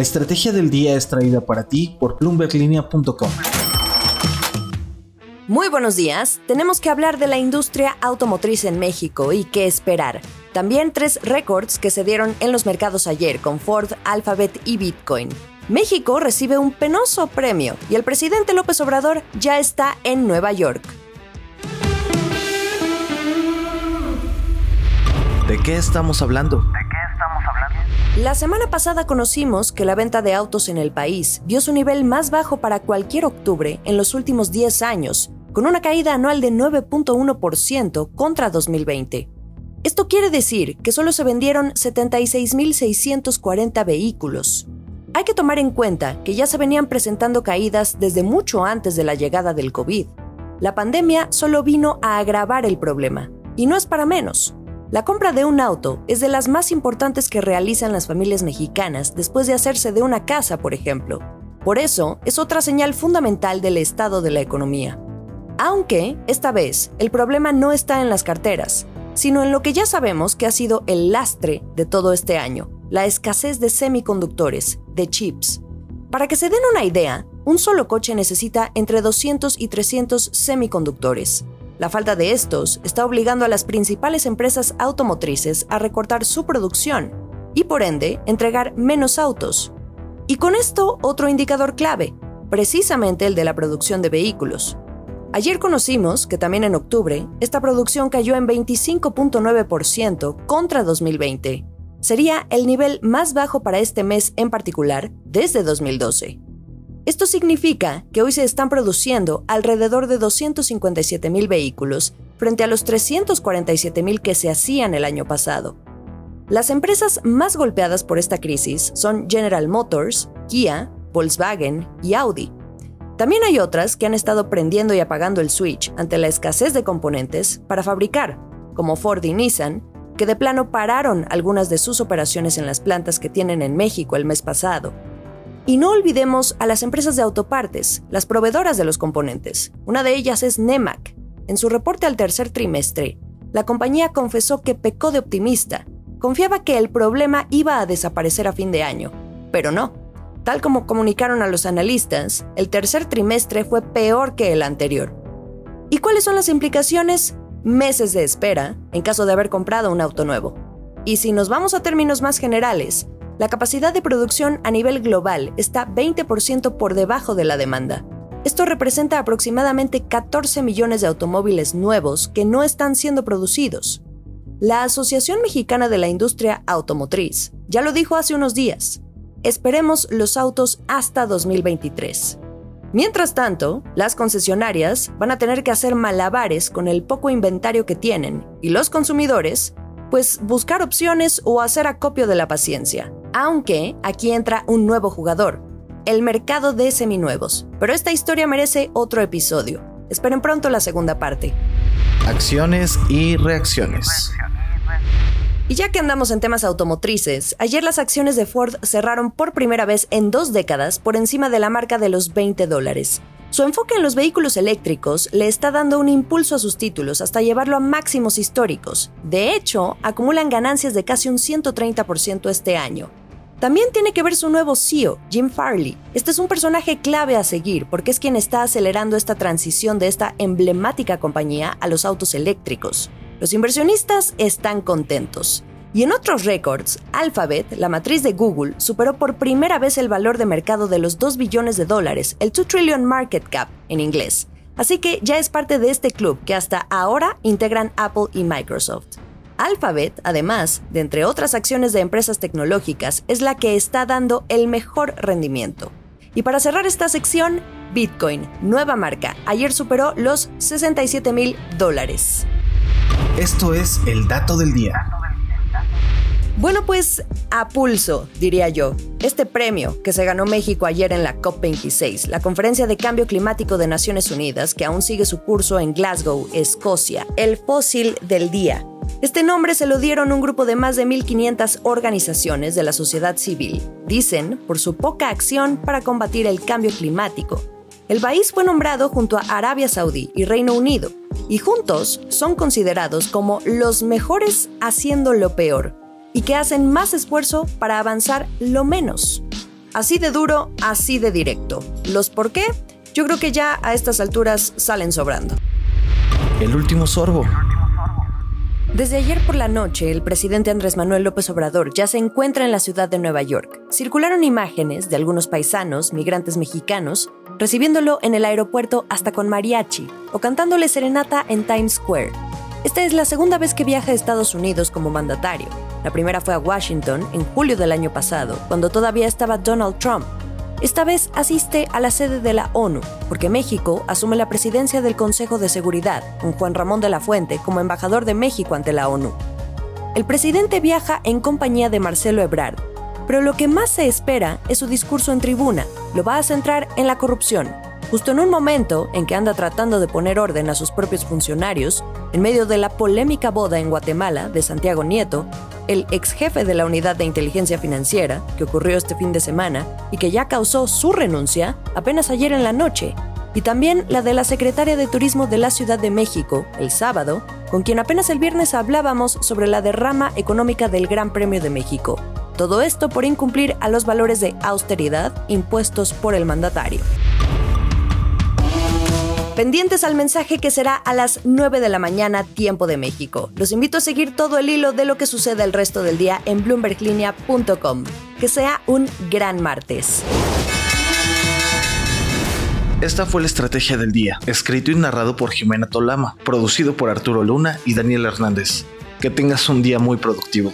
La estrategia del día es traída para ti por bloomberglinea.com. Muy buenos días. Tenemos que hablar de la industria automotriz en México y qué esperar. También tres récords que se dieron en los mercados ayer con Ford, Alphabet y Bitcoin. México recibe un penoso premio y el presidente López Obrador ya está en Nueva York. ¿De qué estamos hablando? La semana pasada conocimos que la venta de autos en el país vio su nivel más bajo para cualquier octubre en los últimos 10 años, con una caída anual de 9.1% contra 2020. Esto quiere decir que solo se vendieron 76.640 vehículos. Hay que tomar en cuenta que ya se venían presentando caídas desde mucho antes de la llegada del COVID. La pandemia solo vino a agravar el problema, y no es para menos. La compra de un auto es de las más importantes que realizan las familias mexicanas después de hacerse de una casa, por ejemplo. Por eso, es otra señal fundamental del estado de la economía. Aunque, esta vez, el problema no está en las carteras, sino en lo que ya sabemos que ha sido el lastre de todo este año, la escasez de semiconductores, de chips. Para que se den una idea, un solo coche necesita entre 200 y 300 semiconductores. La falta de estos está obligando a las principales empresas automotrices a recortar su producción y por ende entregar menos autos. Y con esto otro indicador clave, precisamente el de la producción de vehículos. Ayer conocimos que también en octubre esta producción cayó en 25.9% contra 2020. Sería el nivel más bajo para este mes en particular desde 2012. Esto significa que hoy se están produciendo alrededor de 257.000 vehículos frente a los 347.000 que se hacían el año pasado. Las empresas más golpeadas por esta crisis son General Motors, Kia, Volkswagen y Audi. También hay otras que han estado prendiendo y apagando el switch ante la escasez de componentes para fabricar, como Ford y Nissan, que de plano pararon algunas de sus operaciones en las plantas que tienen en México el mes pasado. Y no olvidemos a las empresas de autopartes, las proveedoras de los componentes. Una de ellas es Nemac. En su reporte al tercer trimestre, la compañía confesó que pecó de optimista. Confiaba que el problema iba a desaparecer a fin de año, pero no. Tal como comunicaron a los analistas, el tercer trimestre fue peor que el anterior. ¿Y cuáles son las implicaciones? Meses de espera en caso de haber comprado un auto nuevo. Y si nos vamos a términos más generales, la capacidad de producción a nivel global está 20% por debajo de la demanda. Esto representa aproximadamente 14 millones de automóviles nuevos que no están siendo producidos. La Asociación Mexicana de la Industria Automotriz ya lo dijo hace unos días. Esperemos los autos hasta 2023. Mientras tanto, las concesionarias van a tener que hacer malabares con el poco inventario que tienen y los consumidores, pues buscar opciones o hacer acopio de la paciencia. Aunque aquí entra un nuevo jugador, el mercado de seminuevos. Pero esta historia merece otro episodio. Esperen pronto la segunda parte. Acciones y reacciones. Y ya que andamos en temas automotrices, ayer las acciones de Ford cerraron por primera vez en dos décadas por encima de la marca de los 20 dólares. Su enfoque en los vehículos eléctricos le está dando un impulso a sus títulos hasta llevarlo a máximos históricos. De hecho, acumulan ganancias de casi un 130% este año. También tiene que ver su nuevo CEO, Jim Farley. Este es un personaje clave a seguir porque es quien está acelerando esta transición de esta emblemática compañía a los autos eléctricos. Los inversionistas están contentos. Y en otros récords, Alphabet, la matriz de Google, superó por primera vez el valor de mercado de los 2 billones de dólares, el 2 trillion market cap en inglés. Así que ya es parte de este club que hasta ahora integran Apple y Microsoft. Alphabet, además de entre otras acciones de empresas tecnológicas, es la que está dando el mejor rendimiento. Y para cerrar esta sección, Bitcoin, nueva marca, ayer superó los 67 mil dólares. Esto es el dato del día. Bueno, pues a pulso, diría yo. Este premio que se ganó México ayer en la COP26, la Conferencia de Cambio Climático de Naciones Unidas, que aún sigue su curso en Glasgow, Escocia, el fósil del día. Este nombre se lo dieron un grupo de más de 1.500 organizaciones de la sociedad civil, dicen, por su poca acción para combatir el cambio climático. El país fue nombrado junto a Arabia Saudí y Reino Unido, y juntos son considerados como los mejores haciendo lo peor, y que hacen más esfuerzo para avanzar lo menos. Así de duro, así de directo. ¿Los por qué? Yo creo que ya a estas alturas salen sobrando. El último sorbo. Desde ayer por la noche, el presidente Andrés Manuel López Obrador ya se encuentra en la ciudad de Nueva York. Circularon imágenes de algunos paisanos, migrantes mexicanos, recibiéndolo en el aeropuerto hasta con mariachi o cantándole serenata en Times Square. Esta es la segunda vez que viaja a Estados Unidos como mandatario. La primera fue a Washington en julio del año pasado, cuando todavía estaba Donald Trump, esta vez asiste a la sede de la ONU, porque México asume la presidencia del Consejo de Seguridad, con Juan Ramón de la Fuente como embajador de México ante la ONU. El presidente viaja en compañía de Marcelo Ebrard, pero lo que más se espera es su discurso en tribuna. Lo va a centrar en la corrupción, justo en un momento en que anda tratando de poner orden a sus propios funcionarios, en medio de la polémica boda en Guatemala de Santiago Nieto, el ex jefe de la Unidad de Inteligencia Financiera, que ocurrió este fin de semana y que ya causó su renuncia apenas ayer en la noche, y también la de la secretaria de Turismo de la Ciudad de México, el sábado, con quien apenas el viernes hablábamos sobre la derrama económica del Gran Premio de México. Todo esto por incumplir a los valores de austeridad impuestos por el mandatario. Pendientes al mensaje que será a las 9 de la mañana, tiempo de México. Los invito a seguir todo el hilo de lo que sucede el resto del día en bloomberglinea.com. Que sea un gran martes. Esta fue la estrategia del día, escrito y narrado por Jimena Tolama, producido por Arturo Luna y Daniel Hernández. Que tengas un día muy productivo.